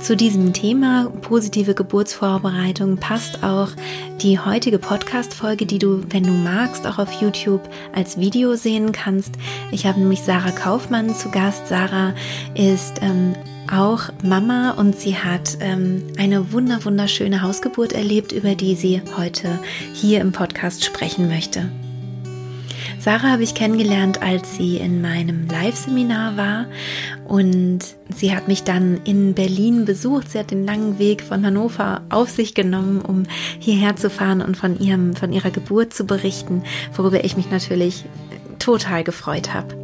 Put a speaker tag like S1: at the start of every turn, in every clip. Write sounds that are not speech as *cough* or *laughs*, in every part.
S1: Zu diesem Thema positive Geburtsvorbereitung passt auch die heutige Podcast-Folge, die du, wenn du magst, auch auf YouTube als Video sehen kannst. Ich habe nämlich Sarah Kaufmann zu Gast. Sarah ist ähm, auch Mama und sie hat ähm, eine wunder wunderschöne Hausgeburt erlebt, über die sie heute hier im Podcast sprechen möchte. Sarah habe ich kennengelernt, als sie in meinem Live-Seminar war und sie hat mich dann in Berlin besucht. Sie hat den langen Weg von Hannover auf sich genommen, um hierher zu fahren und von ihrem, von ihrer Geburt zu berichten, worüber ich mich natürlich total gefreut habe.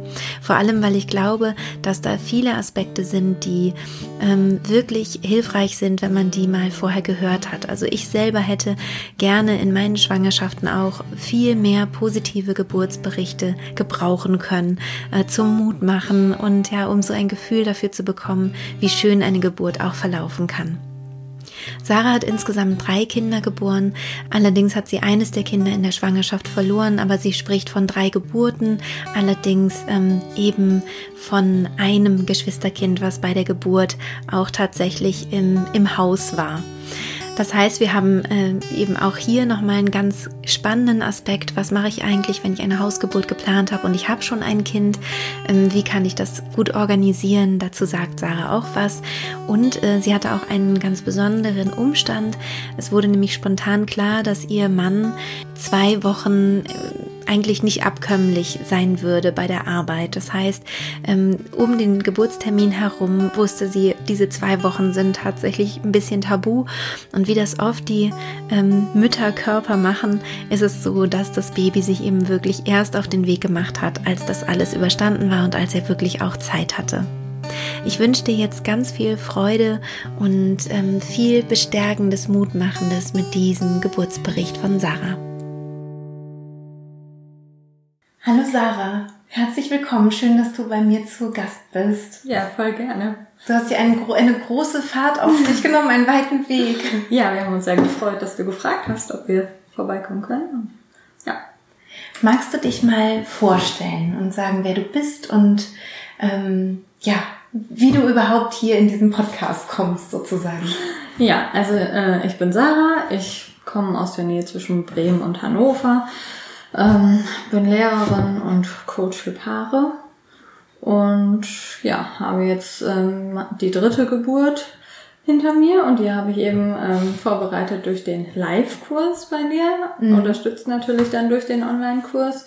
S1: Vor allem, weil ich glaube, dass da viele Aspekte sind, die ähm, wirklich hilfreich sind, wenn man die mal vorher gehört hat. Also ich selber hätte gerne in meinen Schwangerschaften auch viel mehr positive Geburtsberichte gebrauchen können, äh, zum Mut machen und ja, um so ein Gefühl dafür zu bekommen, wie schön eine Geburt auch verlaufen kann. Sarah hat insgesamt drei Kinder geboren. Allerdings hat sie eines der Kinder in der Schwangerschaft verloren, aber sie spricht von drei Geburten, allerdings ähm, eben von einem Geschwisterkind, was bei der Geburt auch tatsächlich im, im Haus war. Das heißt, wir haben äh, eben auch hier nochmal einen ganz spannenden Aspekt. Was mache ich eigentlich, wenn ich eine Hausgeburt geplant habe und ich habe schon ein Kind? Ähm, wie kann ich das gut organisieren? Dazu sagt Sarah auch was. Und äh, sie hatte auch einen ganz besonderen Umstand. Es wurde nämlich spontan klar, dass ihr Mann zwei Wochen äh, eigentlich nicht abkömmlich sein würde bei der Arbeit. Das heißt, ähm, um den Geburtstermin herum wusste sie, diese zwei Wochen sind tatsächlich ein bisschen tabu. Und wie das oft die ähm, Mütterkörper machen, ist es so, dass das Baby sich eben wirklich erst auf den Weg gemacht hat, als das alles überstanden war und als er wirklich auch Zeit hatte. Ich wünsche dir jetzt ganz viel Freude und ähm, viel bestärkendes, Mutmachendes mit diesem Geburtsbericht von Sarah. Hallo Sarah, herzlich willkommen. Schön, dass du bei mir zu Gast bist.
S2: Ja, voll gerne.
S1: Du hast dir eine, eine große Fahrt auf dich *laughs* genommen, einen weiten Weg.
S2: Ja, wir haben uns sehr gefreut, dass du gefragt hast, ob wir vorbeikommen können. Ja.
S1: Magst du dich mal vorstellen und sagen, wer du bist und ähm, ja, wie du überhaupt hier in diesen Podcast kommst, sozusagen?
S2: Ja, also äh, ich bin Sarah, ich komme aus der Nähe zwischen Bremen und Hannover ähm, bin Lehrerin und Coach für Paare und ja, habe jetzt ähm, die dritte Geburt hinter mir und die habe ich eben ähm, vorbereitet durch den Live-Kurs bei dir, mhm. unterstützt natürlich dann durch den Online-Kurs.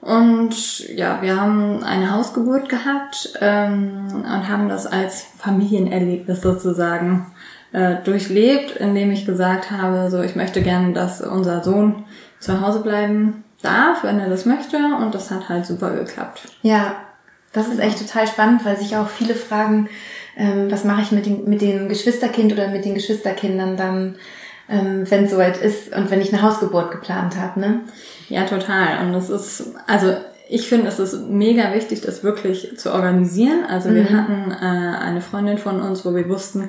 S2: Und ja, wir haben eine Hausgeburt gehabt ähm, und haben das als Familienerlebnis sozusagen äh, durchlebt, indem ich gesagt habe, so ich möchte gerne, dass unser Sohn zu Hause bleiben darf, wenn er das möchte. Und das hat halt super geklappt.
S1: Ja, das ist echt total spannend, weil sich auch viele fragen, ähm, was mache ich mit, den, mit dem Geschwisterkind oder mit den Geschwisterkindern dann, ähm, wenn es soweit ist und wenn ich eine Hausgeburt geplant habe, ne?
S2: Ja, total. Und es ist, also ich finde, es ist mega wichtig, das wirklich zu organisieren. Also wir mhm. hatten äh, eine Freundin von uns, wo wir wussten,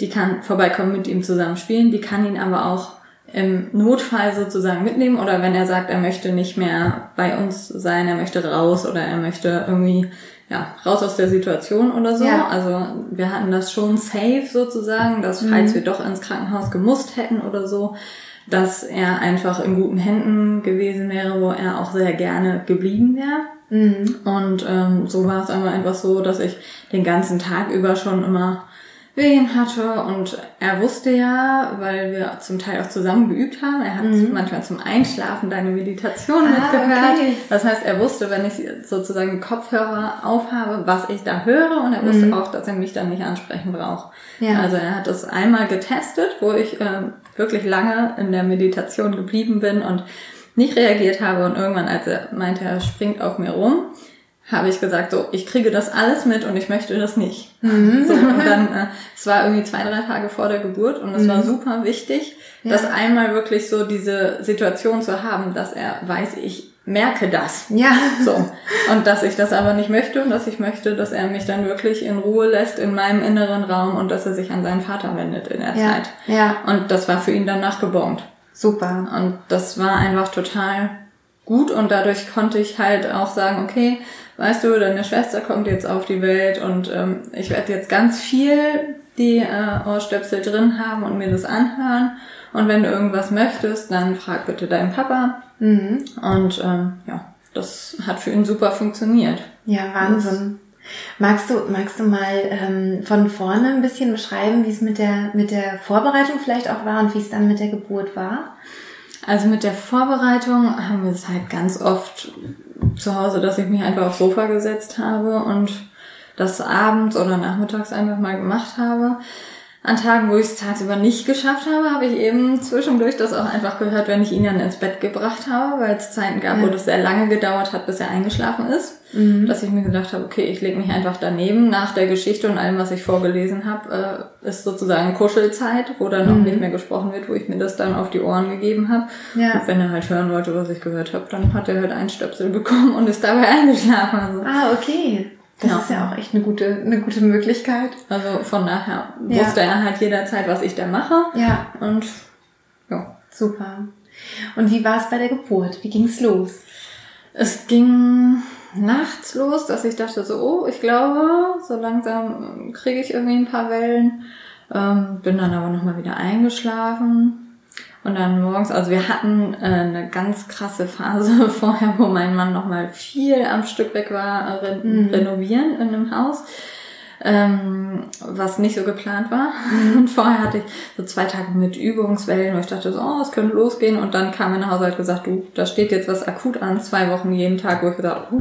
S2: die kann vorbeikommen, mit ihm zusammen spielen, die kann ihn aber auch im Notfall sozusagen mitnehmen oder wenn er sagt, er möchte nicht mehr bei uns sein, er möchte raus oder er möchte irgendwie ja, raus aus der Situation oder so. Ja. Also wir hatten das schon safe sozusagen, dass falls mhm. wir doch ins Krankenhaus gemusst hätten oder so, dass er einfach in guten Händen gewesen wäre, wo er auch sehr gerne geblieben wäre. Mhm. Und ähm, so war es einfach so, dass ich den ganzen Tag über schon immer Wehen hatte und er wusste ja, weil wir zum Teil auch zusammen geübt haben, er hat mhm. manchmal zum Einschlafen deine Meditation ah, mitgehört. Okay. Das heißt, er wusste, wenn ich sozusagen Kopfhörer aufhabe, was ich da höre und er wusste mhm. auch, dass er mich dann nicht ansprechen braucht. Ja. Also er hat das einmal getestet, wo ich äh, wirklich lange in der Meditation geblieben bin und nicht reagiert habe und irgendwann, als er meinte, er springt auf mir rum, habe ich gesagt, so, ich kriege das alles mit und ich möchte das nicht. *laughs* Mhm. So, und dann, äh, es war irgendwie zwei, drei Tage vor der Geburt und es mhm. war super wichtig, ja. das einmal wirklich so diese Situation zu haben, dass er weiß, ich merke das.
S1: Ja.
S2: So. Und dass ich das aber nicht möchte und dass ich möchte, dass er mich dann wirklich in Ruhe lässt in meinem inneren Raum und dass er sich an seinen Vater wendet in der
S1: ja.
S2: Zeit.
S1: Ja.
S2: Und das war für ihn dann nachgebombt.
S1: Super.
S2: Und das war einfach total gut und dadurch konnte ich halt auch sagen, okay, weißt du, deine Schwester kommt jetzt auf die Welt und ähm, ich werde jetzt ganz viel die äh, Ohrstöpsel drin haben und mir das anhören. Und wenn du irgendwas möchtest, dann frag bitte deinen Papa. Mhm. Und ähm, ja, das hat für ihn super funktioniert.
S1: Ja, Wahnsinn. Magst du, magst du mal ähm, von vorne ein bisschen beschreiben, wie es mit der, mit der Vorbereitung vielleicht auch war und wie es dann mit der Geburt war?
S2: Also mit der Vorbereitung haben wir es halt ganz oft zu Hause, dass ich mich einfach aufs Sofa gesetzt habe und das abends oder nachmittags einfach mal gemacht habe. An Tagen, wo ich es tagsüber nicht geschafft habe, habe ich eben zwischendurch das auch einfach gehört, wenn ich ihn dann ins Bett gebracht habe, weil es Zeiten gab, ja. wo das sehr lange gedauert hat, bis er eingeschlafen ist. Mhm. Dass ich mir gedacht habe, okay, ich lege mich einfach daneben. Nach der Geschichte und allem, was ich vorgelesen habe, äh, ist sozusagen Kuschelzeit, wo dann mhm. auch nicht mehr gesprochen wird, wo ich mir das dann auf die Ohren gegeben habe. Ja. Und wenn er halt hören wollte, was ich gehört habe, dann hat er halt einen Stöpsel *laughs* bekommen und ist dabei eingeschlafen.
S1: Also. Ah, okay. Das ja. ist ja auch echt eine gute, eine gute Möglichkeit.
S2: Also von daher ja. wusste er halt jederzeit, was ich da mache.
S1: Ja.
S2: Und ja.
S1: Super. Und wie war es bei der Geburt? Wie ging's los?
S2: Es ging nachts los, dass ich dachte so, oh, ich glaube, so langsam kriege ich irgendwie ein paar Wellen. Ähm, bin dann aber nochmal wieder eingeschlafen. Und dann morgens, also wir hatten äh, eine ganz krasse Phase *laughs* vorher, wo mein Mann nochmal viel am Stück weg war, re mhm. renovieren in einem Haus, ähm, was nicht so geplant war. Mhm. *laughs* Und vorher hatte ich so zwei Tage mit Übungswellen, wo ich dachte so, oh, es könnte losgehen. Und dann kam mein Haushalt gesagt, du, da steht jetzt was akut an, zwei Wochen jeden Tag, wo ich gesagt oh,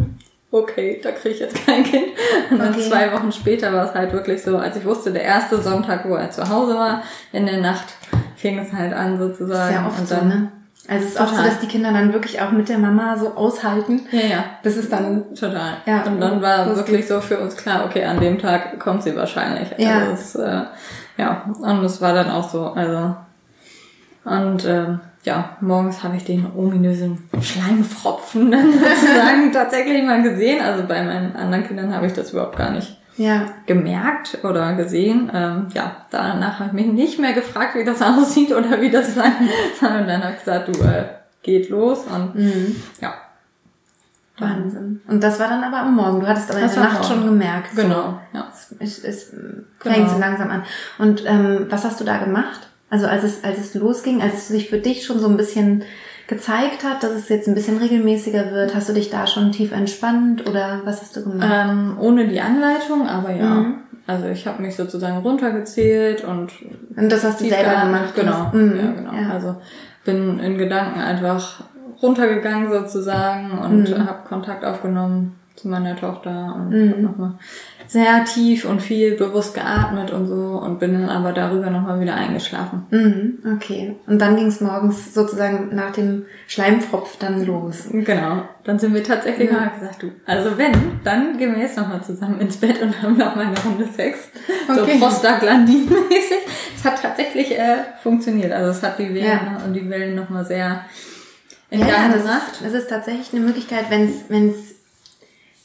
S2: okay, da kriege ich jetzt kein Kind. Und dann okay. zwei Wochen später war es halt wirklich so, als ich wusste, der erste Sonntag, wo er zu Hause war, in der Nacht, fing es halt an sozusagen.
S1: Sehr oft und dann, so, ne? Also es ist total. auch so, dass die Kinder dann wirklich auch mit der Mama so aushalten.
S2: Ja, ja.
S1: Das ist dann...
S2: Total. Ja. Und dann war wirklich so für uns klar, okay, an dem Tag kommt sie wahrscheinlich. Ja. Also es, äh, ja, und es war dann auch so, also... Und äh, ja, morgens habe ich den ominösen Schleimfropfen dann *laughs* sozusagen tatsächlich mal gesehen. Also bei meinen anderen Kindern habe ich das überhaupt gar nicht
S1: ja.
S2: gemerkt oder gesehen. Ähm, ja, danach habe ich mich nicht mehr gefragt, wie das *laughs* aussieht oder wie das sein, sondern dann habe ich gesagt, du, äh, geht los und mhm. ja.
S1: Wahnsinn. Und das war dann aber am Morgen. Du hattest aber das in der Nacht schon gemerkt.
S2: Genau.
S1: So, ja. Es, es, es genau. fängt so langsam an. Und ähm, was hast du da gemacht? Also als es, als es losging, als es sich für dich schon so ein bisschen gezeigt hat, dass es jetzt ein bisschen regelmäßiger wird? Hast du dich da schon tief entspannt oder was hast du gemacht?
S2: Ähm, ohne die Anleitung, aber ja. Mhm. Also ich habe mich sozusagen runtergezählt und
S1: und das hast du selber gemacht,
S2: genau, mhm. ja, genau. Ja. Also bin in Gedanken einfach runtergegangen sozusagen und mhm. habe Kontakt aufgenommen zu meiner Tochter und mhm. nochmal sehr tief und viel bewusst geatmet und so und bin dann aber darüber nochmal wieder eingeschlafen.
S1: Mhm, okay. Und dann ging es morgens sozusagen nach dem Schleimpfropf dann los.
S2: Genau. Dann sind wir tatsächlich ja. mal gesagt, du, also wenn, dann gehen wir jetzt nochmal zusammen ins Bett und *laughs* haben nochmal eine Runde Sex. Okay. So Prostaglandin-mäßig. Es hat tatsächlich äh, funktioniert. Also es hat die Wellen ja. und die Wellen nochmal sehr
S1: in ja, Gang gemacht. Es ist tatsächlich eine Möglichkeit, wenn es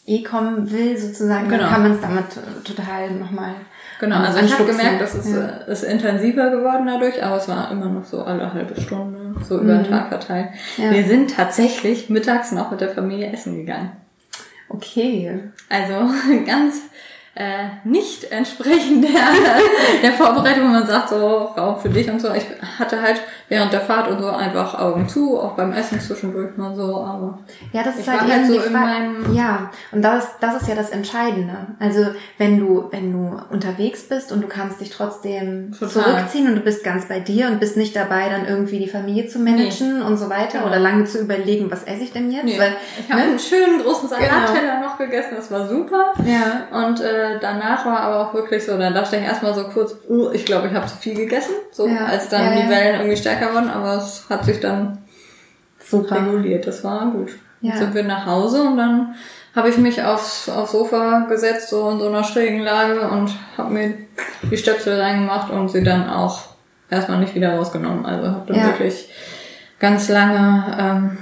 S1: eh kommen will, sozusagen, genau. dann kann man es damit total nochmal.
S2: Genau, also ich habe gemerkt, dass es ja. Äh, ist intensiver geworden dadurch, aber es war immer noch so alle halbe Stunde, so über den mhm. Tag verteilt. Ja. Wir sind tatsächlich mittags noch mit der Familie essen gegangen.
S1: Okay.
S2: Also *laughs* ganz äh, nicht entsprechend der, *laughs* der Vorbereitung, wo man sagt, so Raum für dich und so. Ich hatte halt während der Fahrt und so einfach Augen zu, auch beim Essen zwischendurch mal so, aber
S1: ja, das ist halt, halt so in meinem ja und das das ist ja das Entscheidende. Also wenn du wenn du unterwegs bist und du kannst dich trotzdem Total. zurückziehen und du bist ganz bei dir und bist nicht dabei, dann irgendwie die Familie zu managen nee. und so weiter genau. oder lange zu überlegen, was esse ich denn jetzt? Nee.
S2: Weil ich habe ne? einen schönen großen Salatteller genau. noch gegessen, das war super.
S1: Ja
S2: und äh, danach war aber auch wirklich so, dann dachte ich erstmal so kurz, uh, ich glaube, ich habe zu viel gegessen, so ja. als dann ja, die Wellen irgendwie stärker wurden, aber es hat sich dann
S1: Super.
S2: reguliert, das war gut. Ja. Sind wir nach Hause und dann habe ich mich aufs, aufs Sofa gesetzt, so in so einer schrägen Lage und habe mir die Stöpsel reingemacht und sie dann auch erstmal nicht wieder rausgenommen. Also habe dann ja. wirklich ganz lange ähm,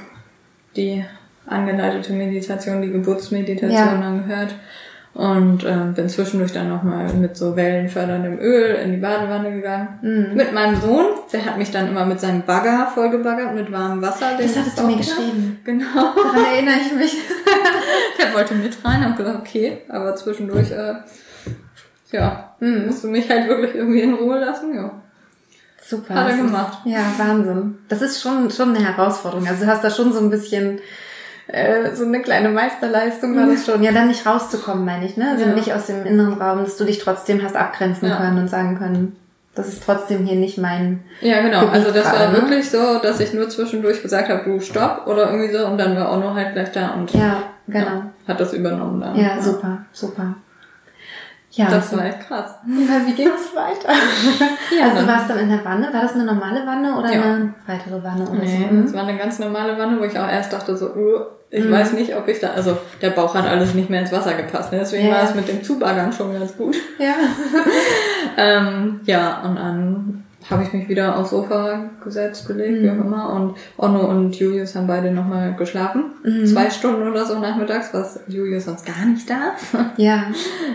S2: die angeleitete Meditation, die Geburtsmeditation ja. dann gehört und äh, bin zwischendurch dann nochmal mit so wellenförderndem Öl in die Badewanne gegangen. Mhm. Mit meinem Sohn, der hat mich dann immer mit seinem Bagger vollgebaggert mit warmem Wasser.
S1: Das hattest du mir geschrieben.
S2: Genau.
S1: Daran erinnere ich mich. *laughs*
S2: der wollte mit rein und gesagt, okay, aber zwischendurch, äh, ja, mhm. musst du mich halt wirklich irgendwie in Ruhe lassen, ja.
S1: Super.
S2: Hat er gemacht.
S1: Ist, ja, Wahnsinn. Das ist schon, schon eine Herausforderung. Also du hast da schon so ein bisschen äh, so eine kleine Meisterleistung war das schon. Ja, dann nicht rauszukommen, meine ich, ne? Also ja. nicht aus dem inneren Raum, dass du dich trotzdem hast abgrenzen ja. können und sagen können, das ist trotzdem hier nicht mein.
S2: Ja, genau. Gebiet also das war ne? wirklich so, dass ich nur zwischendurch gesagt habe, du stopp oder irgendwie so und dann war auch noch halt gleich da und
S1: ja, genau. Ja,
S2: hat das übernommen dann.
S1: Ja, super, super.
S2: Ja, das war echt krass.
S1: Ja, wie ging es weiter? *laughs* ja, also du warst dann in der Wanne. War das eine normale Wanne oder ja. eine weitere Wanne oder
S2: nee, so? Es war eine ganz normale Wanne, wo ich auch erst dachte so, uh, ich mhm. weiß nicht, ob ich da, also der Bauch hat alles nicht mehr ins Wasser gepasst. Ne? Deswegen ja. war es mit dem Zubaggern schon ganz gut.
S1: Ja. *laughs*
S2: ähm, ja, und dann habe ich mich wieder aufs Sofa gesetzt, gelegt, mhm. wie auch immer. Und Onno und Julius haben beide nochmal geschlafen. Mhm. Zwei Stunden oder so nachmittags, was Julius sonst gar nicht darf. *laughs*
S1: Ja.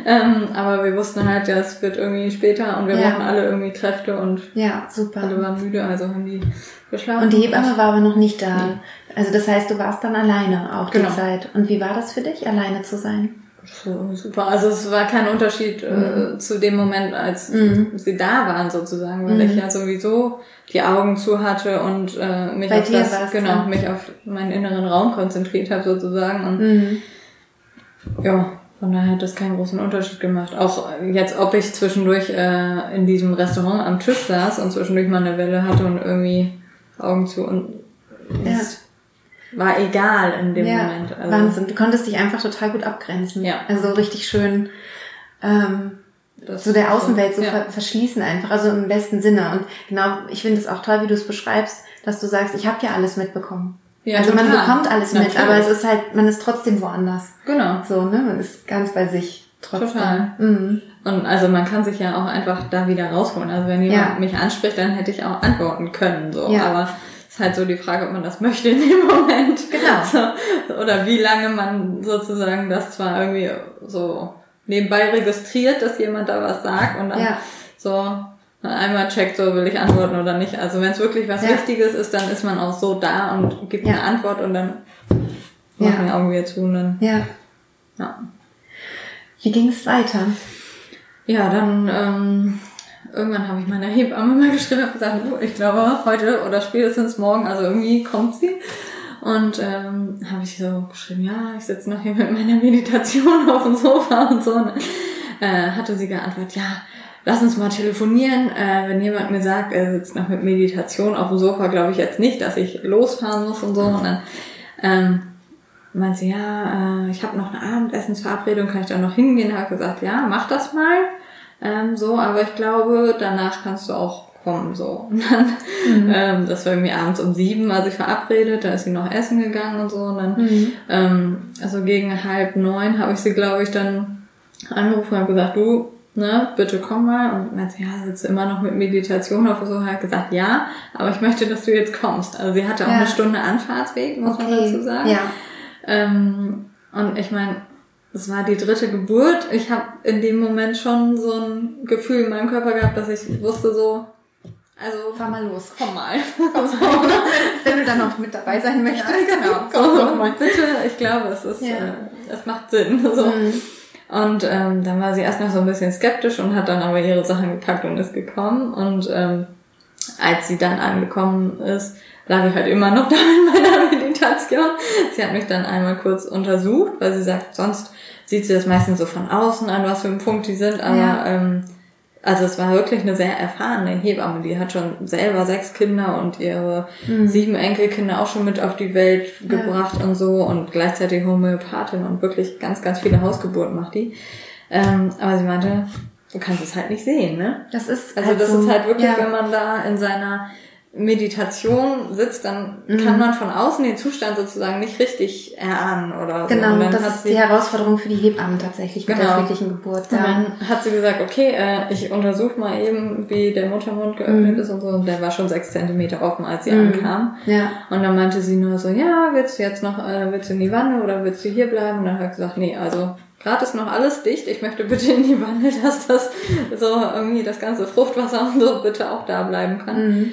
S2: ähm, aber wir wussten halt, ja, es wird irgendwie später und wir ja. brauchen alle irgendwie Kräfte und
S1: ja, super.
S2: alle waren müde, also haben die geschlafen.
S1: Und die Hebamme war aber noch nicht da. Nee. Also das heißt, du warst dann alleine auch genau. die Zeit. Und wie war das für dich, alleine zu sein?
S2: Super. Also es war kein Unterschied äh, mhm. zu dem Moment, als mhm. sie da waren sozusagen, weil mhm. ich ja sowieso die Augen zu hatte und äh, mich Bei auf das, genau, mich auf meinen inneren Raum konzentriert habe sozusagen. Und mhm. ja, von daher hat das keinen großen Unterschied gemacht. Auch jetzt, ob ich zwischendurch äh, in diesem Restaurant am Tisch saß und zwischendurch mal eine Welle hatte und irgendwie Augen zu und ja war egal in dem ja, Moment.
S1: Also. Wahnsinn. Du konntest dich einfach total gut abgrenzen. Ja. Also richtig schön ähm, das so der Außenwelt so ja. verschließen einfach, also im besten Sinne. Und genau, ich finde es auch toll, wie du es beschreibst, dass du sagst, ich habe ja alles mitbekommen. Ja, also total. man bekommt alles Natürlich. mit, aber es ist halt, man ist trotzdem woanders.
S2: Genau.
S1: So, ne? Man ist ganz bei sich trotzdem.
S2: Total. Mhm. Und also man kann sich ja auch einfach da wieder rausholen. Also wenn jemand ja. mich anspricht, dann hätte ich auch antworten können. So. Ja. Aber ist halt so die Frage, ob man das möchte in dem Moment.
S1: Genau.
S2: So, oder wie lange man sozusagen das zwar irgendwie so nebenbei registriert, dass jemand da was sagt und dann ja. so einmal checkt, so will ich antworten oder nicht. Also wenn es wirklich was ja. Wichtiges ist, dann ist man auch so da und gibt ja. eine Antwort und dann machen ja. die Augen wieder zu und dann.
S1: Ja.
S2: ja.
S1: Wie ging es weiter?
S2: Ja, dann ähm, irgendwann habe ich meiner Hebamme mal geschrieben und gesagt, oh, ich glaube heute oder spätestens morgen, also irgendwie kommt sie. Und ähm, habe ich so geschrieben, ja, ich sitze noch hier mit meiner Meditation auf dem Sofa und so. Und, äh, hatte sie geantwortet, ja, lass uns mal telefonieren. Äh, wenn jemand mir sagt, er sitzt noch mit Meditation auf dem Sofa, glaube ich jetzt nicht, dass ich losfahren muss und so. Und dann ähm, meinte sie, ja, äh, ich habe noch eine Abendessensverabredung, kann ich da noch hingehen? Habe gesagt, ja, mach das mal ähm, so, aber ich glaube, danach kannst du auch kommen, so. *laughs* Und dann, mhm. ähm, das war irgendwie abends um sieben, war sie verabredet, da ist sie noch essen gegangen und so, und dann, mhm. ähm, also gegen halb neun habe ich sie, glaube ich, dann angerufen und gesagt, du, ne, bitte komm mal. Und meinte, ja, sitzt immer noch mit Meditation auf so, hat gesagt, ja, aber ich möchte, dass du jetzt kommst. Also sie hatte auch ja. eine Stunde Anfahrtsweg, muss okay. man dazu sagen.
S1: Ja.
S2: Ähm, und ich meine, es war die dritte Geburt. Ich habe in dem Moment schon so ein Gefühl in meinem Körper gehabt, dass ich wusste so, also
S1: fahr mal los,
S2: komm mal.
S1: Komm *laughs* so, wenn du dann noch mit dabei sein möchtest. Ja,
S2: genau. Komm so, mal. Bitte, ich glaube, es ist, ja. äh, es macht Sinn. *laughs* So. Mhm. Und ähm, dann war sie erst noch so ein bisschen skeptisch und hat dann aber ihre Sachen gepackt und ist gekommen. Und ähm, als sie dann angekommen ist, lag ich halt immer noch *laughs* da in meiner Meditation. Sie hat mich dann einmal kurz untersucht, weil sie sagt, sonst sieht sie das meistens so von außen an, was für ein Punkt die sind, aber ja. ähm, also es war wirklich eine sehr erfahrene Hebamme, die hat schon selber sechs Kinder und ihre mhm. sieben Enkelkinder auch schon mit auf die Welt gebracht ja. und so und gleichzeitig Homöopathin und wirklich ganz, ganz viele Hausgeburten macht die. Ähm, aber sie meinte, du kannst es halt nicht sehen, ne?
S1: Das ist
S2: also halt das ist halt wirklich, ja. wenn man da in seiner Meditation sitzt, dann mhm. kann man von außen den Zustand sozusagen nicht richtig erahnen oder
S1: so. Genau,
S2: das
S1: ist die Herausforderung für die Hebammen tatsächlich mit genau. der friedlichen Geburt.
S2: Ja. Und dann hat sie gesagt, okay, äh, ich untersuche mal eben, wie der Muttermund geöffnet mhm. ist und so. Und der war schon sechs Zentimeter offen, als sie mhm. ankam. Ja. Und dann meinte sie nur so, ja, willst du jetzt noch, äh, willst du in die Wanne oder willst du hier bleiben? Und dann hat ich gesagt, nee, also Gerade ist noch alles dicht. Ich möchte bitte in die Wanne, *laughs* dass das so irgendwie das ganze Fruchtwasser und so bitte auch da bleiben kann. Mhm.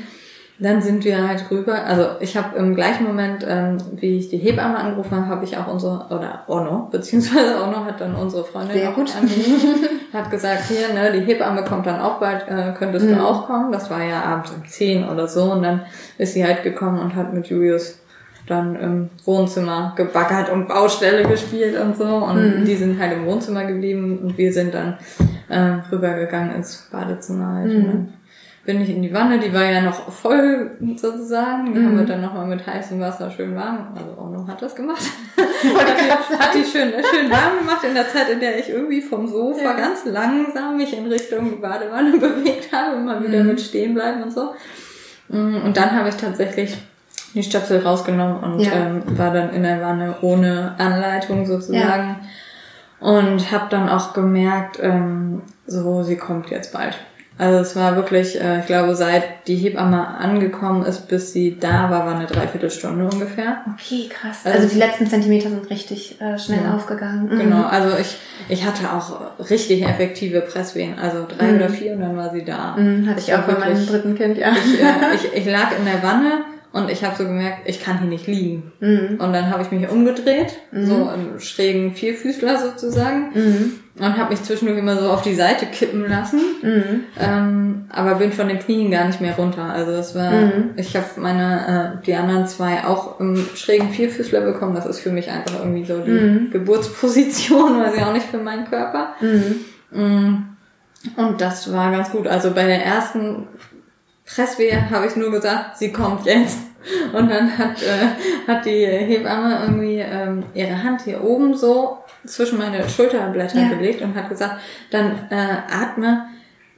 S2: Dann sind wir halt rüber. Also ich habe im gleichen Moment, ähm, wie ich die Hebamme angerufen habe, habe ich auch unsere, oder Ono, beziehungsweise Ono hat dann unsere Freundin
S1: Sehr gut.
S2: angerufen, hat gesagt, hier, ne, die Hebamme kommt dann auch bald, äh, könntest mhm. du auch kommen. Das war ja abends um 10 oder so. Und dann ist sie halt gekommen und hat mit Julius dann im Wohnzimmer gebaggert und Baustelle gespielt und so. Und mhm. die sind halt im Wohnzimmer geblieben und wir sind dann äh, rübergegangen ins Badezimmer halt. Mhm bin ich in die Wanne, die war ja noch voll sozusagen. Die mhm. haben wir dann nochmal mit heißem Wasser schön warm, also Ono hat das gemacht. *laughs* hat, die, hat die schön, schön warm gemacht in der Zeit, in der ich irgendwie vom Sofa ja. ganz langsam mich in Richtung Badewanne *laughs* bewegt habe, immer wieder mhm. mit stehen bleiben und so. Mm, und dann habe ich tatsächlich die Stöpsel rausgenommen und ja. ähm, war dann in der Wanne ohne Anleitung sozusagen. Ja. Und habe dann auch gemerkt, ähm, so, sie kommt jetzt bald. Also es war wirklich, äh, ich glaube, seit die Hebamme angekommen ist, bis sie da war, war eine Dreiviertelstunde ungefähr.
S1: Okay, krass. Also, also die letzten Zentimeter sind richtig äh, schnell ja. aufgegangen.
S2: Mhm. Genau, also ich, ich hatte auch richtig effektive Presswehen, also drei mhm. oder vier und dann war sie da.
S1: Mhm, hatte ich auch bei meinem dritten Kind, ja.
S2: Ich, äh, ich, ich lag in der Wanne und ich habe so gemerkt, ich kann hier nicht liegen. Mhm. Und dann habe ich mich umgedreht, mhm. so im schrägen Vierfüßler sozusagen. Mhm. Und habe mich zwischendurch immer so auf die Seite kippen lassen. Mhm. Ähm, aber bin von den Knien gar nicht mehr runter. Also das war, mhm. ich habe meine, äh, die anderen zwei auch im schrägen Vierfüßler bekommen. Das ist für mich einfach irgendwie so die mhm. Geburtsposition, *laughs* weiß ich auch nicht für meinen Körper. Mm. Und das war ganz gut. Also bei der ersten Presswehe habe ich nur gesagt, sie kommt jetzt. Und dann hat, äh, hat die Hebamme irgendwie ähm, ihre Hand hier oben so zwischen meine Schulterblätter ja. gelegt und hat gesagt, dann äh, atme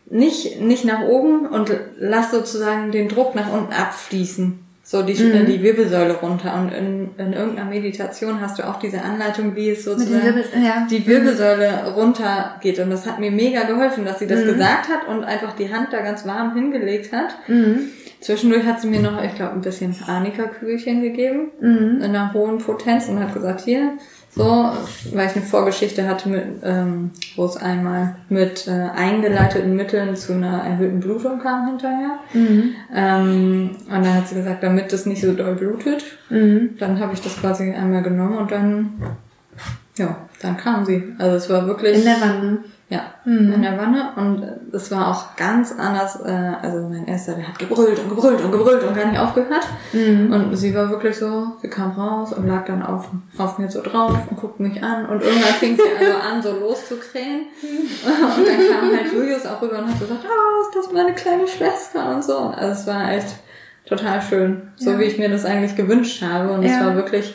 S2: nicht, nicht nach oben und lass sozusagen den Druck nach unten abfließen. So die, mhm. die Wirbelsäule runter. Und in, in irgendeiner Meditation hast du auch diese Anleitung, wie es sozusagen Wirbel, ja. die Wirbelsäule runter geht. Und das hat mir mega geholfen, dass sie das mhm. gesagt hat und einfach die Hand da ganz warm hingelegt hat. Mhm. Zwischendurch hat sie mir noch, ich glaube, ein bisschen Anika-Kügelchen gegeben mhm. in einer hohen Potenz und hat gesagt, hier, so, weil ich eine Vorgeschichte hatte, mit, ähm, wo es einmal mit äh, eingeleiteten Mitteln zu einer erhöhten Blutung kam hinterher. Mhm. Ähm, und dann hat sie gesagt, damit das nicht so doll blutet, mhm. dann habe ich das quasi einmal genommen und dann, ja, dann kam sie. Also es war wirklich.
S1: In der Wanne.
S2: Ja, mhm. in der Wanne und es war auch ganz anders. Äh, also mein erster, der hat gebrüllt und gebrüllt und gebrüllt und gar nicht aufgehört. Mhm. Und sie war wirklich so, sie kam raus und lag dann auf, auf mir so drauf und guckte mich an und irgendwann fing sie also an, so loszukrähen. und dann kam halt Julius auch rüber und hat gesagt, oh, ist das meine kleine Schwester und so. Also es war echt total schön, so ja. wie ich mir das eigentlich gewünscht habe. Und ja. es war wirklich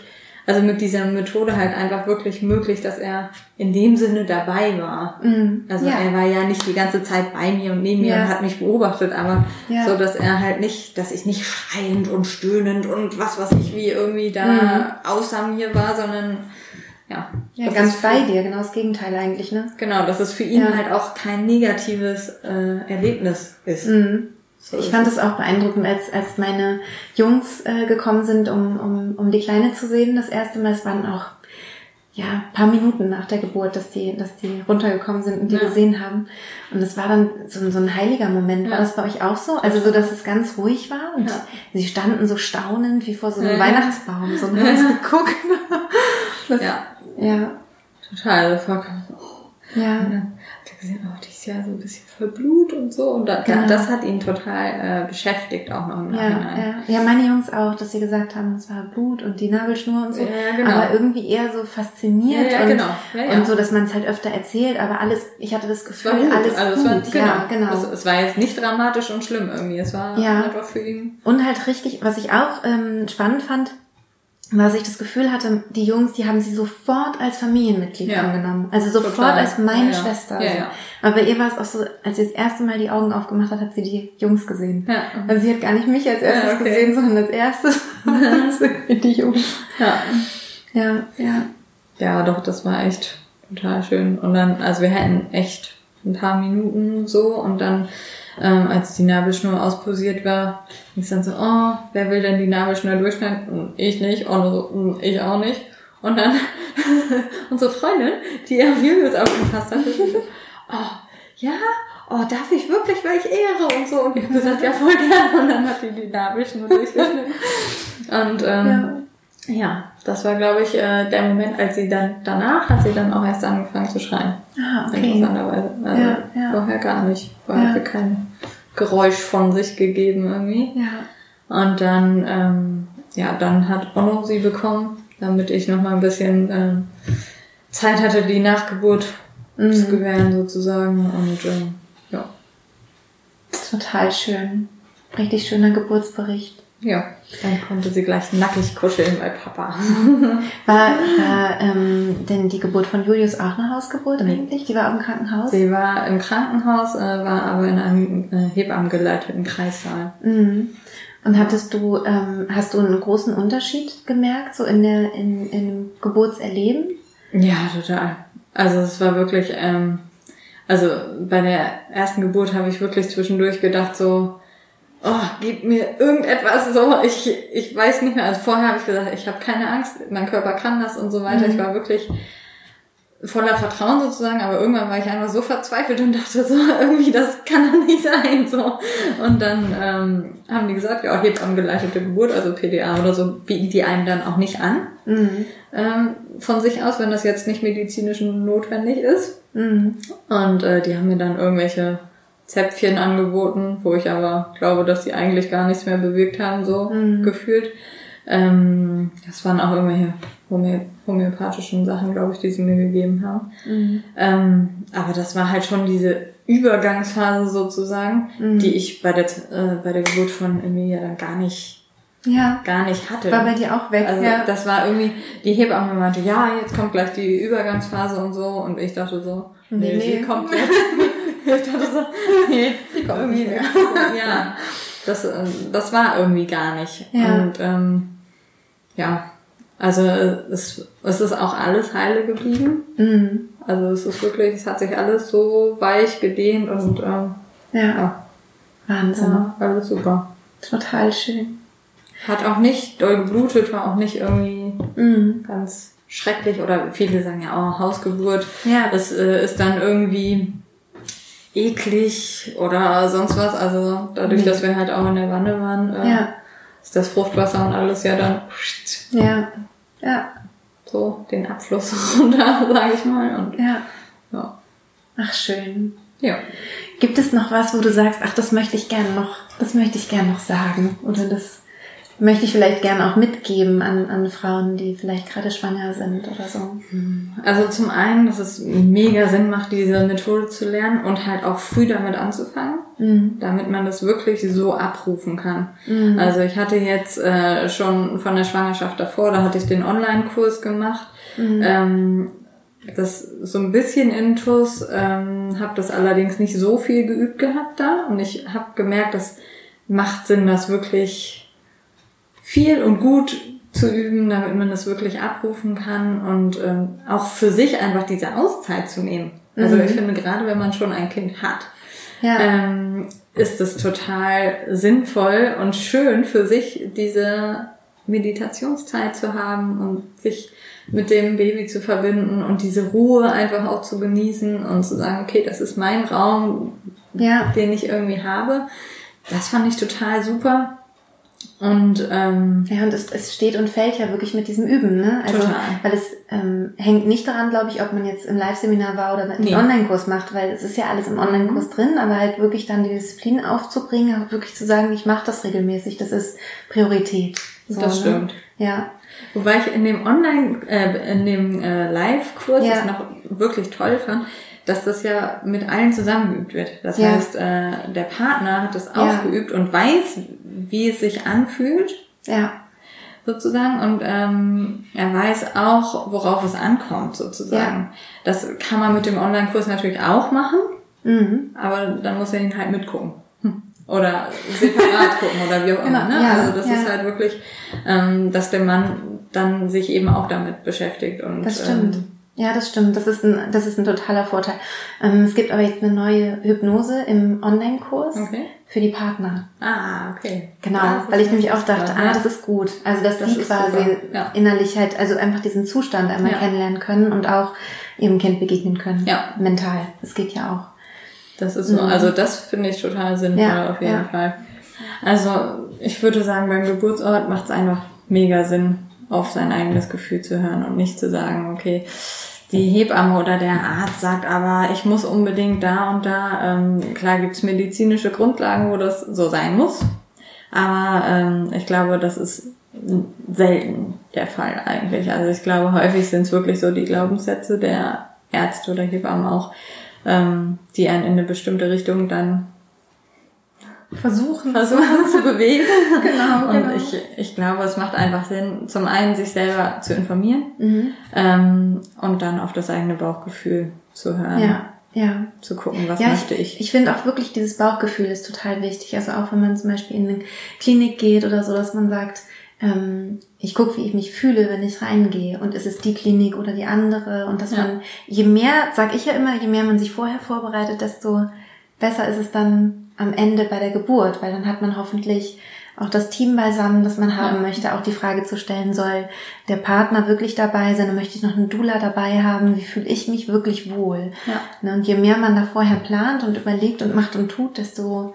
S2: also mit dieser Methode halt einfach wirklich möglich, dass er in dem Sinne dabei war. Mhm. Also ja. er war ja nicht die ganze Zeit bei mir und neben mir ja. und hat mich beobachtet, aber ja. so, dass er halt nicht, dass ich nicht schreiend und stöhnend und was was ich wie irgendwie da mhm. außer mir war, sondern ja.
S1: Ja, ganz bei dir, genau das Gegenteil eigentlich, ne?
S2: Genau, dass es für ihn halt auch kein negatives äh, Erlebnis ist. Mhm.
S1: Ich fand es auch beeindruckend, als, als meine Jungs äh, gekommen sind, um, um, um die Kleine zu sehen. Das erste Mal, es waren auch ja paar Minuten nach der Geburt, dass die, dass die runtergekommen sind und die ja. gesehen haben. Und es war dann so, so ein heiliger Moment. Ja. War das bei euch auch so? Also so, dass es ganz ruhig war und ja. sie standen so staunend wie vor so einem Weihnachtsbaum, so ein haben geguckt. *laughs*
S2: Das, ja. Ja. Total. Das war,
S1: oh. Ja
S2: gesehen, oh, die ist ja so ein bisschen voll Blut und so. Und da, genau. das hat ihn total äh, beschäftigt auch noch im
S1: Nachhinein. Ja, ja. ja, meine Jungs auch, dass sie gesagt haben, es war Blut und die Nabelschnur und so. Ja, genau. Aber irgendwie eher so fasziniert
S2: ja, ja,
S1: und,
S2: genau. ja, ja.
S1: und so, dass man es halt öfter erzählt. Aber alles, ich hatte das Gefühl,
S2: es
S1: alles
S2: also
S1: gut.
S2: Es war, genau. Ja, genau. Es, es, war jetzt nicht dramatisch und schlimm irgendwie. Es war
S1: ja.
S2: einfach für ihn.
S1: Und halt richtig, was ich auch ähm, spannend fand, was ich das Gefühl hatte, die Jungs, die haben sie sofort als Familienmitglied
S2: Ja.
S1: angenommen. Also sofort
S2: Total.
S1: als meine
S2: Ja, ja.
S1: Schwester.
S2: Ja,
S1: so.
S2: ja.
S1: Aber bei ihr war es auch so, als sie das erste Mal die Augen aufgemacht hat, hat sie die Jungs gesehen.
S2: Ja.
S1: Also sie hat gar nicht mich als erstes
S2: Ja, okay.
S1: gesehen, sondern als erstes *laughs* *laughs* die Jungs.
S2: Ja.
S1: Ja, ja.
S2: Ja, doch, das war echt total schön. Und dann, also wir hatten echt ein paar Minuten so und dann, ähm, als die Nabelschnur ausposiert war, ging es dann so, oh, wer will denn die Nabelschnur durchschneiden? Und ich nicht, so, "Mm, ich auch nicht. Und dann *laughs* unsere Freundin, die auf Julius aufgepasst hat, oh, ja, oh, darf ich wirklich, weil ich ehre und so. Und ich habe gesagt, ja, voll gerne. Und dann hat die die Nabelschnur durchgeschnitten. Und ähm, ja, das war, glaube ich, äh, der Moment, als sie dann danach hat sie dann auch erst angefangen zu schreien.
S1: Ah, okay.
S2: Interessanterweise. Also
S1: Ja, ja.
S2: vorher gar nicht. Vorher
S1: Ja.
S2: kein Geräusch von sich gegeben irgendwie.
S1: Ja.
S2: Und dann, ähm, ja, dann hat Onno sie bekommen, damit ich noch mal ein bisschen ähm, Zeit hatte, die Nachgeburt zu
S1: Mhm.
S2: gewähren sozusagen. Und ähm, ja,
S1: Total schön. Richtig schöner Geburtsbericht.
S2: Ja, dann konnte sie gleich nackig kuscheln bei Papa. *laughs*
S1: War, war ähm, denn die Geburt von Julius auch eine Hausgeburt eigentlich? Die war auch im Krankenhaus?
S2: Sie war im Krankenhaus, äh, war aber in einem äh, hebammengeleiteten Kreissaal.
S1: Mhm. Und hattest du, ähm, hast du einen großen Unterschied gemerkt, so in der, in, im Geburtserleben?
S2: Ja, total. Also es war wirklich, ähm, also bei der ersten Geburt habe ich wirklich zwischendurch gedacht so, oh, gib mir irgendetwas so, ich, ich weiß nicht mehr. Also vorher habe ich gesagt, ich habe keine Angst, mein Körper kann das und so weiter.
S1: Mhm.
S2: Ich war wirklich voller Vertrauen sozusagen, aber irgendwann war ich einfach so verzweifelt und dachte so, *laughs* irgendwie, das kann doch nicht sein, so. Und dann ähm, haben die gesagt, ja, hebammengeleitete Geburt, also PDA oder so, bieten die einem dann auch nicht an
S1: Mhm.
S2: ähm, von sich aus, wenn das jetzt nicht medizinisch notwendig ist.
S1: Mhm.
S2: Und äh, die haben mir dann irgendwelche Zäpfchen angeboten, wo ich aber glaube, dass die eigentlich gar nichts mehr bewirkt haben, so
S1: Mhm.
S2: gefühlt. Ähm, das waren auch irgendwelche homö homöopathischen Sachen, glaube ich, die sie mir gegeben haben.
S1: Mhm.
S2: Ähm, aber das war halt schon diese Übergangsphase sozusagen,
S1: Mhm.
S2: die ich bei der, äh, bei der Geburt von Emilia dann gar nicht,
S1: Ja.
S2: gar nicht hatte.
S1: War bei dir auch weg,
S2: Also
S1: ja.
S2: das war irgendwie, die Hebamme meinte, ja, jetzt kommt gleich die Übergangsphase und so. Und ich dachte so, nee,
S1: Nee,
S2: sie kommt *laughs* jetzt. Ich dachte so, nee, die kommt irgendwie
S1: nicht mehr. *laughs*
S2: Ja, das, äh, das war irgendwie gar nicht.
S1: Ja.
S2: Und ähm, ja, also es, es ist auch alles heile geblieben.
S1: Mhm.
S2: Also es ist wirklich, es hat sich alles so weich gedehnt und ähm,
S1: Ja.
S2: ja,
S1: Wahnsinn.
S2: ja, alles super.
S1: Total schön.
S2: Hat auch nicht doll geblutet, war auch nicht irgendwie
S1: Mhm.
S2: ganz schrecklich oder viele sagen ja auch Hausgeburt.
S1: Ja.
S2: Das äh, ist dann irgendwie eklig oder sonst was. Also dadurch,
S1: Nee.
S2: dass wir halt auch in der Wanne waren, äh,
S1: Ja.
S2: ist das Fruchtwasser und alles ja dann
S1: Ja. Ja.
S2: so den Abfluss *laughs* runter, sage ich mal. Und
S1: Ja.
S2: ja.
S1: Ach, schön.
S2: Ja.
S1: Gibt es noch was, wo du sagst, ach, das möchte ich gerne noch, das möchte ich gerne noch sagen? Oder das möchte ich vielleicht gerne auch mitgeben an, an Frauen, die vielleicht gerade schwanger sind oder so?
S2: Also zum einen, dass es mega Sinn macht, diese Methode zu lernen und halt auch früh damit anzufangen,
S1: Mhm.
S2: damit man das wirklich so abrufen kann.
S1: Mhm.
S2: Also ich hatte jetzt äh, schon von der Schwangerschaft davor, da hatte ich den Online-Kurs gemacht.
S1: Mhm.
S2: Ähm, das so ein bisschen Intus, ähm, habe das allerdings nicht so viel geübt gehabt da und ich habe gemerkt, das macht Sinn, das wirklich viel und gut zu üben, damit man das wirklich abrufen kann und ähm, auch für sich einfach diese Auszeit zu nehmen. Also
S1: Mhm.
S2: ich finde, gerade wenn man schon ein Kind hat,
S1: Ja.
S2: ähm, ist es total sinnvoll und schön für sich, diese Meditationszeit zu haben und sich mit dem Baby zu verbinden und diese Ruhe einfach auch zu genießen und zu sagen, okay, das ist mein Raum,
S1: ja.
S2: den ich irgendwie habe. Das fand ich total super. Und ähm,
S1: Ja, und es, es steht und fällt ja wirklich mit diesem Üben, ne? Also,
S2: Total.
S1: weil es ähm, hängt nicht daran, glaube ich, ob man jetzt im Live-Seminar war oder einen
S2: Nee.
S1: Online-Kurs macht, weil es ist ja alles im Online-Kurs drin, aber halt wirklich dann die Disziplin aufzubringen, auch wirklich zu sagen, ich mache das regelmäßig, das ist Priorität. So,
S2: das
S1: ne?
S2: stimmt.
S1: Ja.
S2: Wobei ich in dem Online, äh, in dem äh, Live-Kurs
S1: Ja.
S2: es noch wirklich toll fand, dass das ja mit allen zusammengeübt wird. Das
S1: Ja.
S2: heißt, äh, der Partner hat das auch
S1: Ja.
S2: geübt und weiß, wie es sich anfühlt.
S1: Ja.
S2: sozusagen und ähm, er weiß auch, worauf es ankommt sozusagen. Ja. Das kann man mit dem Online-Kurs natürlich auch machen, mhm. aber dann muss er ihn halt mitgucken. *laughs* Oder separat *laughs* gucken oder wie auch immer. Genau. Ne? Ja, also das ist halt wirklich, ähm, dass der Mann dann sich eben auch damit beschäftigt. Und,
S1: das stimmt. Ähm, ja, das stimmt. Das ist ein, das ist ein totaler Vorteil. Ähm, es gibt aber jetzt eine neue Hypnose im Online-Kurs okay. für die Partner.
S2: Ah, okay.
S1: Genau, weil ich nämlich auch dachte, ah, das ist gut. Also, dass das die quasi ja. innerlich halt, also einfach diesen Zustand einmal ja. kennenlernen können und auch ihrem Kind begegnen können. Ja. Mental. Das geht ja auch.
S2: Das ist so, mhm. also das finde ich total sinnvoll ja, auf jeden Fall. Also, ich würde sagen, beim Geburtsort macht es einfach mega Sinn, auf sein eigenes Gefühl zu hören und nicht zu sagen, okay, die Hebamme oder der Arzt sagt aber, ich muss unbedingt da und da. Ähm, klar gibt's medizinische Grundlagen, wo das so sein muss. Aber ähm, ich glaube, das ist selten der Fall eigentlich. Also ich glaube, häufig sind es wirklich so die Glaubenssätze der Ärzte oder Hebammen auch, ähm, die einen in eine bestimmte Richtung dann
S1: versuchen,
S2: versuchen zu bewegen. *laughs* genau. Und genau. ich, ich glaube, es macht einfach Sinn, zum einen sich selber zu informieren mhm. ähm, und dann auf das eigene Bauchgefühl zu hören.
S1: Ja. Ja.
S2: Zu gucken, was ja, möchte ich.
S1: Ich, ich finde auch wirklich, dieses Bauchgefühl ist total wichtig. Also auch wenn man zum Beispiel in eine Klinik geht oder so, dass man sagt, ähm, ich gucke, wie ich mich fühle, wenn ich reingehe. Und ist es die Klinik oder die andere? Und dass ja. man, je mehr, sag ich ja immer, je mehr man sich vorher vorbereitet, desto besser ist es dann am Ende bei der Geburt, weil dann hat man hoffentlich auch das Team beisammen, das man haben ja. möchte, auch die Frage zu stellen, soll der Partner wirklich dabei sein, möchte ich noch einen Dula dabei haben, wie fühle ich mich wirklich wohl? Ja. Ne, und je mehr man da vorher plant und überlegt und macht und tut, desto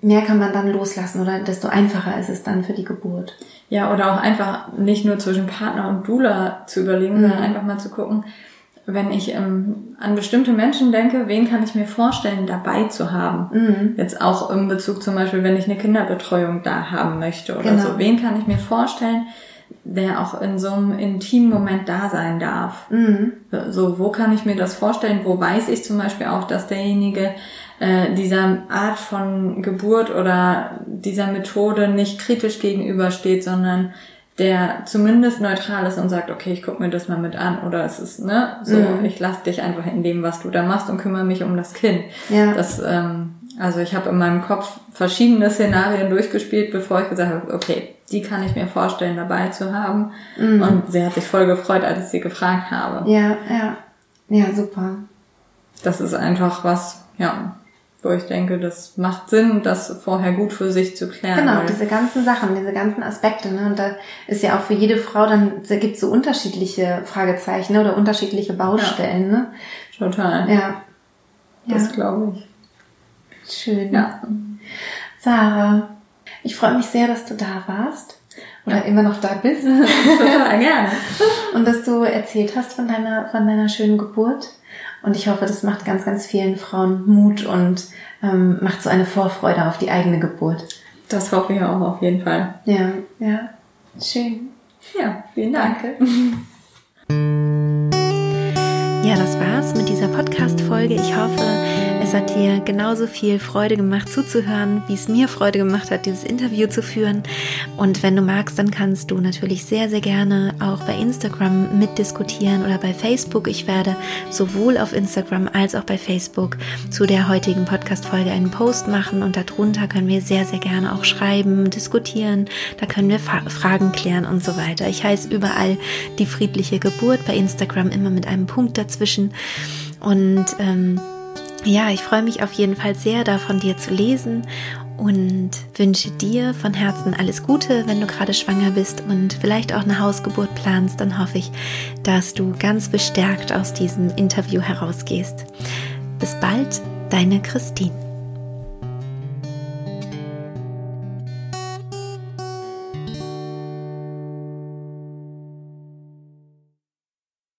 S1: mehr kann man dann loslassen oder desto einfacher ist es dann für die Geburt.
S2: Ja, oder auch einfach nicht nur zwischen Partner und Dula zu überlegen, mhm. sondern einfach mal zu gucken, wenn ich ähm, an bestimmte Menschen denke, wen kann ich mir vorstellen, dabei zu haben? Mhm. Jetzt auch im Bezug zum Beispiel, wenn ich eine Kinderbetreuung da haben möchte oder genau. so. Wen kann ich mir vorstellen, der auch in so einem intimen Moment da sein darf? Mhm. So, wo kann ich mir das vorstellen? Wo weiß ich zum Beispiel auch, dass derjenige äh, dieser Art von Geburt oder dieser Methode nicht kritisch gegenübersteht, sondern der zumindest neutral ist und sagt, okay, ich guck mir das mal mit an oder es ist, ne, so, mhm. ich lass dich einfach in dem, was du da machst und kümmere mich um das Kind. Ja. Das, ähm, also ich habe in meinem Kopf verschiedene Szenarien durchgespielt, bevor ich gesagt habe, okay, die kann ich mir vorstellen, dabei zu haben. Mhm. Und sie hat sich voll gefreut, als ich sie gefragt habe.
S1: Ja, ja. Ja, super.
S2: Das ist einfach was, ja, wo ich denke, das macht Sinn, das vorher gut für sich zu klären.
S1: Genau, diese ganzen Sachen, diese ganzen Aspekte. Ne? Und da ist ja auch für jede Frau dann, da gibt so unterschiedliche Fragezeichen ne? oder unterschiedliche Baustellen. Ja. Ne?
S2: Total.
S1: Ja.
S2: Das ja. glaube ich.
S1: Schön. Ja. Sarah, ich freue mich sehr, dass du da warst. Oder ja. immer noch da bist. *laughs*
S2: Total gerne.
S1: Und dass du erzählt hast von deiner, von deiner schönen Geburt. Und ich hoffe, das macht ganz, ganz vielen Frauen Mut und ähm, macht so eine Vorfreude auf die eigene Geburt.
S2: Das hoffe ich auch auf jeden Fall.
S1: Ja, ja. Schön.
S2: Ja, vielen Dank.
S1: Danke. *laughs* Ja, das war's mit dieser Podcast-Folge. Ich hoffe, hat dir genauso viel Freude gemacht zuzuhören, wie es mir Freude gemacht hat, dieses Interview zu führen. Und wenn du magst, dann kannst du natürlich sehr, sehr gerne auch bei Instagram mitdiskutieren oder bei Facebook. Ich werde sowohl auf Instagram als auch bei Facebook zu der heutigen Podcast-Folge einen Post machen und darunter können wir sehr, sehr gerne auch schreiben, diskutieren. Da können wir Fragen klären und so weiter. Ich heiße überall die friedliche Geburt bei Instagram immer mit einem Punkt dazwischen. Und ähm, ja, ich freue mich auf jeden Fall sehr, da von dir zu lesen und wünsche dir von Herzen alles Gute, wenn du gerade schwanger bist und vielleicht auch eine Hausgeburt planst, dann hoffe ich, dass du ganz bestärkt aus diesem Interview herausgehst. Bis bald, deine Christine.